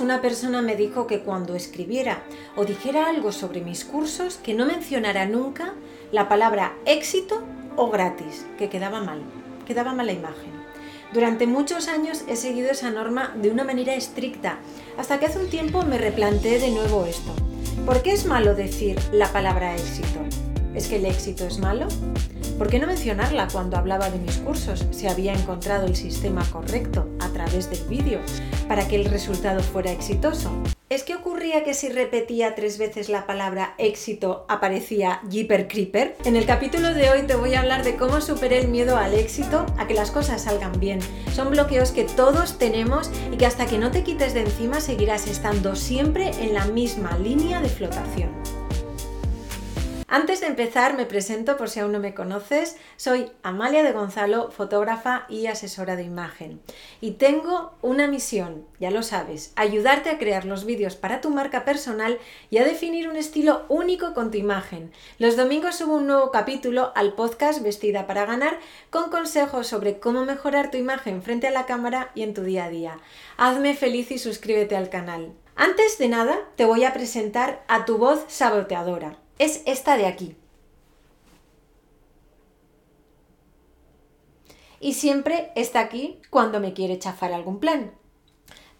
una persona me dijo que cuando escribiera o dijera algo sobre mis cursos, que no mencionara nunca la palabra éxito o gratis, que quedaba mal, quedaba mala imagen. Durante muchos años he seguido esa norma de una manera estricta, hasta que hace un tiempo me replanteé de nuevo esto. ¿Por qué es malo decir la palabra éxito? ¿Es que el éxito es malo? ¿Por qué no mencionarla cuando hablaba de mis cursos si había encontrado el sistema correcto a través del vídeo para que el resultado fuera exitoso? ¿Es que ocurría que si repetía tres veces la palabra éxito aparecía Jeeper Creeper? En el capítulo de hoy te voy a hablar de cómo superé el miedo al éxito, a que las cosas salgan bien. Son bloqueos que todos tenemos y que hasta que no te quites de encima seguirás estando siempre en la misma línea de flotación. Antes de empezar, me presento por si aún no me conoces. Soy Amalia de Gonzalo, fotógrafa y asesora de imagen. Y tengo una misión, ya lo sabes, ayudarte a crear los vídeos para tu marca personal y a definir un estilo único con tu imagen. Los domingos subo un nuevo capítulo al podcast Vestida para ganar con consejos sobre cómo mejorar tu imagen frente a la cámara y en tu día a día. Hazme feliz y suscríbete al canal. Antes de nada, te voy a presentar a tu voz saboteadora es esta de aquí. Y siempre está aquí cuando me quiere chafar algún plan.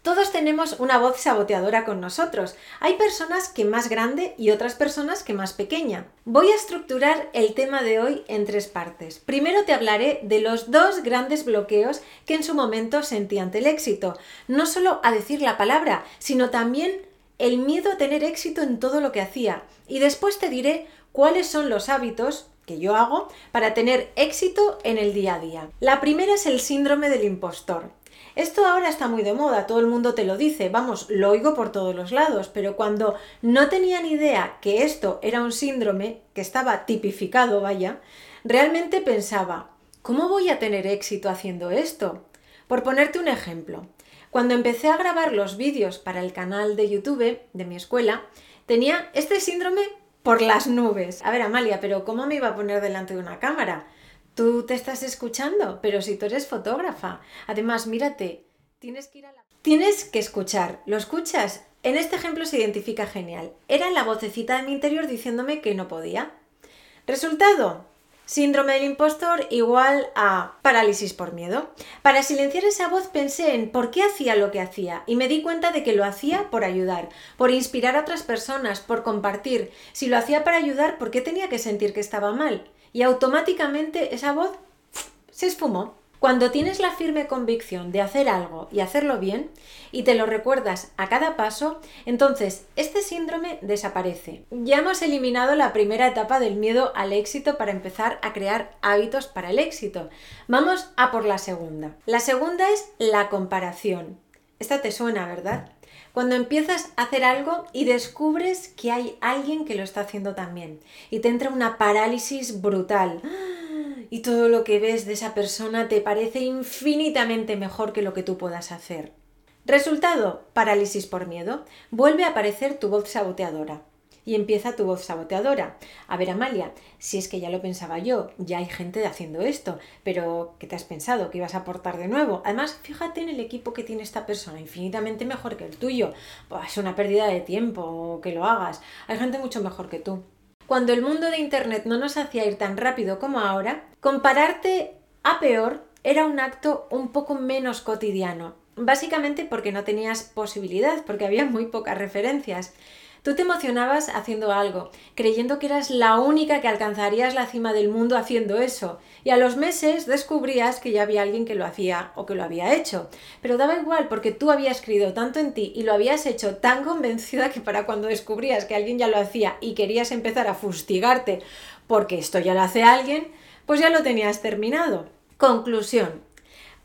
Todos tenemos una voz saboteadora con nosotros. Hay personas que más grande y otras personas que más pequeña. Voy a estructurar el tema de hoy en tres partes. Primero te hablaré de los dos grandes bloqueos que en su momento sentí ante el éxito. No solo a decir la palabra, sino también el miedo a tener éxito en todo lo que hacía. Y después te diré cuáles son los hábitos que yo hago para tener éxito en el día a día. La primera es el síndrome del impostor. Esto ahora está muy de moda, todo el mundo te lo dice, vamos, lo oigo por todos los lados, pero cuando no tenía ni idea que esto era un síndrome, que estaba tipificado, vaya, realmente pensaba, ¿cómo voy a tener éxito haciendo esto? Por ponerte un ejemplo, cuando empecé a grabar los vídeos para el canal de YouTube de mi escuela, tenía este síndrome por las nubes. A ver, Amalia, pero ¿cómo me iba a poner delante de una cámara? Tú te estás escuchando, pero si tú eres fotógrafa. Además, mírate, tienes que ir a la... Tienes que escuchar. ¿Lo escuchas? En este ejemplo se identifica genial. Era la vocecita de mi interior diciéndome que no podía. Resultado, Síndrome del impostor igual a parálisis por miedo. Para silenciar esa voz pensé en por qué hacía lo que hacía y me di cuenta de que lo hacía por ayudar, por inspirar a otras personas, por compartir. Si lo hacía para ayudar, ¿por qué tenía que sentir que estaba mal? Y automáticamente esa voz se esfumó. Cuando tienes la firme convicción de hacer algo y hacerlo bien y te lo recuerdas a cada paso, entonces este síndrome desaparece. Ya hemos eliminado la primera etapa del miedo al éxito para empezar a crear hábitos para el éxito. Vamos a por la segunda. La segunda es la comparación. Esta te suena, ¿verdad? Cuando empiezas a hacer algo y descubres que hay alguien que lo está haciendo también y te entra una parálisis brutal. ¡Ah! Y todo lo que ves de esa persona te parece infinitamente mejor que lo que tú puedas hacer. Resultado, parálisis por miedo. Vuelve a aparecer tu voz saboteadora. Y empieza tu voz saboteadora. A ver, Amalia, si es que ya lo pensaba yo, ya hay gente haciendo esto, pero ¿qué te has pensado? ¿Que ibas a aportar de nuevo? Además, fíjate en el equipo que tiene esta persona, infinitamente mejor que el tuyo. es una pérdida de tiempo que lo hagas. Hay gente mucho mejor que tú. Cuando el mundo de Internet no nos hacía ir tan rápido como ahora, compararte a peor era un acto un poco menos cotidiano, básicamente porque no tenías posibilidad, porque había muy pocas referencias. Tú te emocionabas haciendo algo, creyendo que eras la única que alcanzarías la cima del mundo haciendo eso, y a los meses descubrías que ya había alguien que lo hacía o que lo había hecho. Pero daba igual porque tú habías creído tanto en ti y lo habías hecho tan convencida que para cuando descubrías que alguien ya lo hacía y querías empezar a fustigarte porque esto ya lo hace alguien, pues ya lo tenías terminado. Conclusión.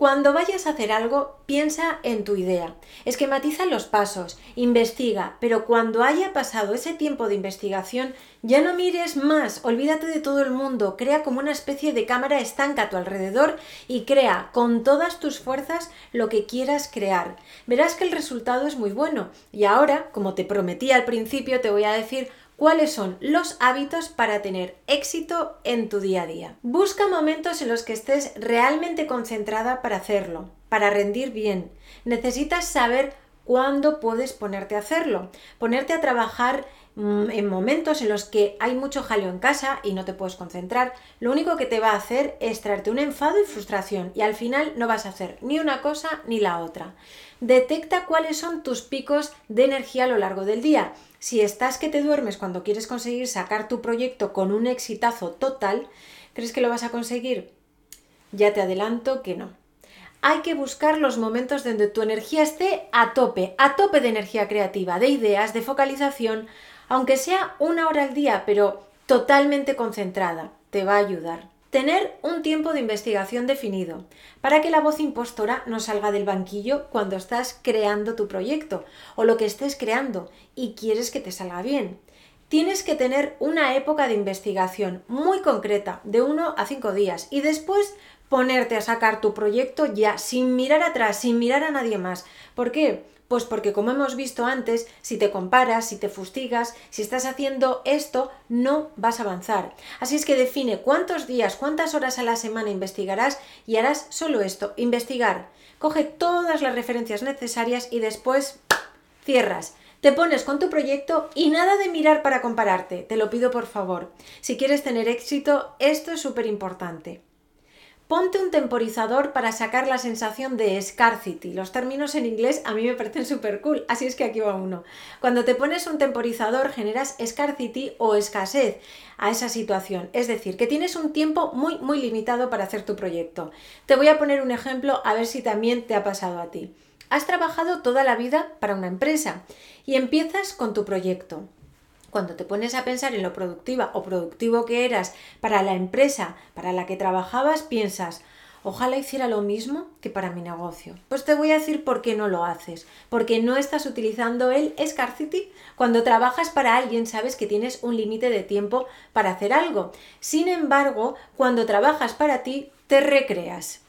Cuando vayas a hacer algo, piensa en tu idea, esquematiza los pasos, investiga, pero cuando haya pasado ese tiempo de investigación, ya no mires más, olvídate de todo el mundo, crea como una especie de cámara estanca a tu alrededor y crea con todas tus fuerzas lo que quieras crear. Verás que el resultado es muy bueno. Y ahora, como te prometí al principio, te voy a decir cuáles son los hábitos para tener éxito en tu día a día. Busca momentos en los que estés realmente concentrada para hacerlo, para rendir bien. Necesitas saber cuándo puedes ponerte a hacerlo. Ponerte a trabajar mm, en momentos en los que hay mucho jaleo en casa y no te puedes concentrar, lo único que te va a hacer es traerte un enfado y frustración y al final no vas a hacer ni una cosa ni la otra. Detecta cuáles son tus picos de energía a lo largo del día. Si estás que te duermes cuando quieres conseguir sacar tu proyecto con un exitazo total, ¿crees que lo vas a conseguir? Ya te adelanto que no hay que buscar los momentos donde tu energía esté a tope, a tope de energía creativa, de ideas, de focalización, aunque sea una hora al día, pero totalmente concentrada, te va a ayudar. Tener un tiempo de investigación definido, para que la voz impostora no salga del banquillo cuando estás creando tu proyecto o lo que estés creando y quieres que te salga bien. Tienes que tener una época de investigación muy concreta, de 1 a 5 días, y después ponerte a sacar tu proyecto ya, sin mirar atrás, sin mirar a nadie más. ¿Por qué? Pues porque como hemos visto antes, si te comparas, si te fustigas, si estás haciendo esto, no vas a avanzar. Así es que define cuántos días, cuántas horas a la semana investigarás y harás solo esto, investigar. Coge todas las referencias necesarias y después cierras. Te pones con tu proyecto y nada de mirar para compararte, te lo pido por favor. Si quieres tener éxito, esto es súper importante. Ponte un temporizador para sacar la sensación de scarcity. Los términos en inglés a mí me parecen súper cool, así es que aquí va uno. Cuando te pones un temporizador generas scarcity o escasez a esa situación, es decir, que tienes un tiempo muy muy limitado para hacer tu proyecto. Te voy a poner un ejemplo a ver si también te ha pasado a ti. Has trabajado toda la vida para una empresa y empiezas con tu proyecto. Cuando te pones a pensar en lo productiva o productivo que eras para la empresa para la que trabajabas, piensas, ojalá hiciera lo mismo que para mi negocio. Pues te voy a decir por qué no lo haces. Porque no estás utilizando el scarcity. Cuando trabajas para alguien sabes que tienes un límite de tiempo para hacer algo. Sin embargo, cuando trabajas para ti, te recreas.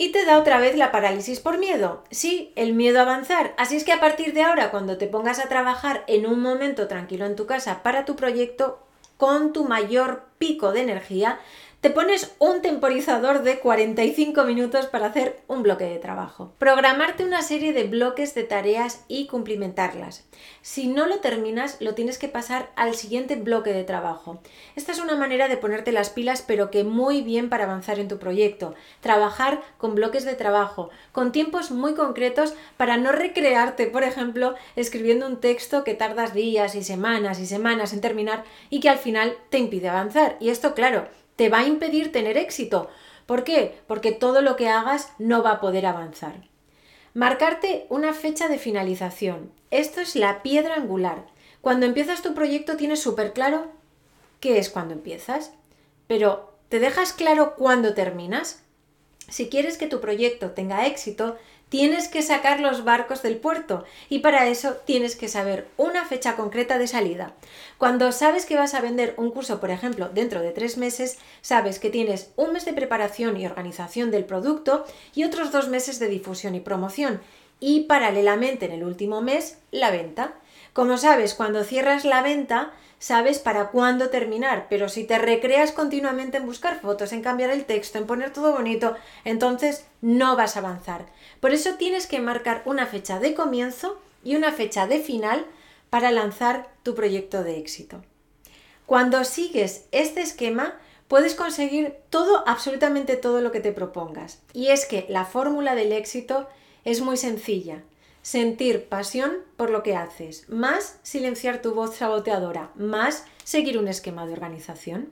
Y te da otra vez la parálisis por miedo. Sí, el miedo a avanzar. Así es que a partir de ahora, cuando te pongas a trabajar en un momento tranquilo en tu casa para tu proyecto, con tu mayor pico de energía, te pones un temporizador de 45 minutos para hacer un bloque de trabajo. Programarte una serie de bloques de tareas y cumplimentarlas. Si no lo terminas, lo tienes que pasar al siguiente bloque de trabajo. Esta es una manera de ponerte las pilas, pero que muy bien para avanzar en tu proyecto. Trabajar con bloques de trabajo, con tiempos muy concretos para no recrearte, por ejemplo, escribiendo un texto que tardas días y semanas y semanas en terminar y que al final te impide avanzar. Y esto, claro, te va a impedir tener éxito. ¿Por qué? Porque todo lo que hagas no va a poder avanzar. Marcarte una fecha de finalización. Esto es la piedra angular. Cuando empiezas tu proyecto tienes súper claro qué es cuando empiezas, pero ¿te dejas claro cuándo terminas? Si quieres que tu proyecto tenga éxito, tienes que sacar los barcos del puerto y para eso tienes que saber una fecha concreta de salida. Cuando sabes que vas a vender un curso, por ejemplo, dentro de tres meses, sabes que tienes un mes de preparación y organización del producto y otros dos meses de difusión y promoción y paralelamente en el último mes la venta. Como sabes, cuando cierras la venta, sabes para cuándo terminar, pero si te recreas continuamente en buscar fotos, en cambiar el texto, en poner todo bonito, entonces no vas a avanzar. Por eso tienes que marcar una fecha de comienzo y una fecha de final para lanzar tu proyecto de éxito. Cuando sigues este esquema, puedes conseguir todo, absolutamente todo lo que te propongas. Y es que la fórmula del éxito es muy sencilla. Sentir pasión por lo que haces, más silenciar tu voz saboteadora, más seguir un esquema de organización.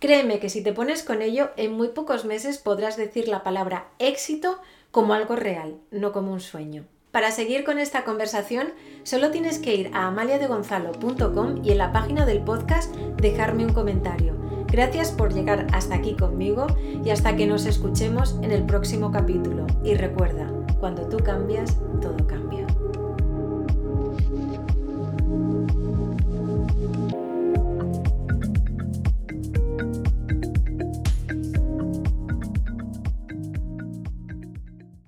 Créeme que si te pones con ello, en muy pocos meses podrás decir la palabra éxito como algo real, no como un sueño. Para seguir con esta conversación, solo tienes que ir a amaliadegonzalo.com y en la página del podcast dejarme un comentario. Gracias por llegar hasta aquí conmigo y hasta que nos escuchemos en el próximo capítulo. Y recuerda, cuando tú cambias, todo cambia.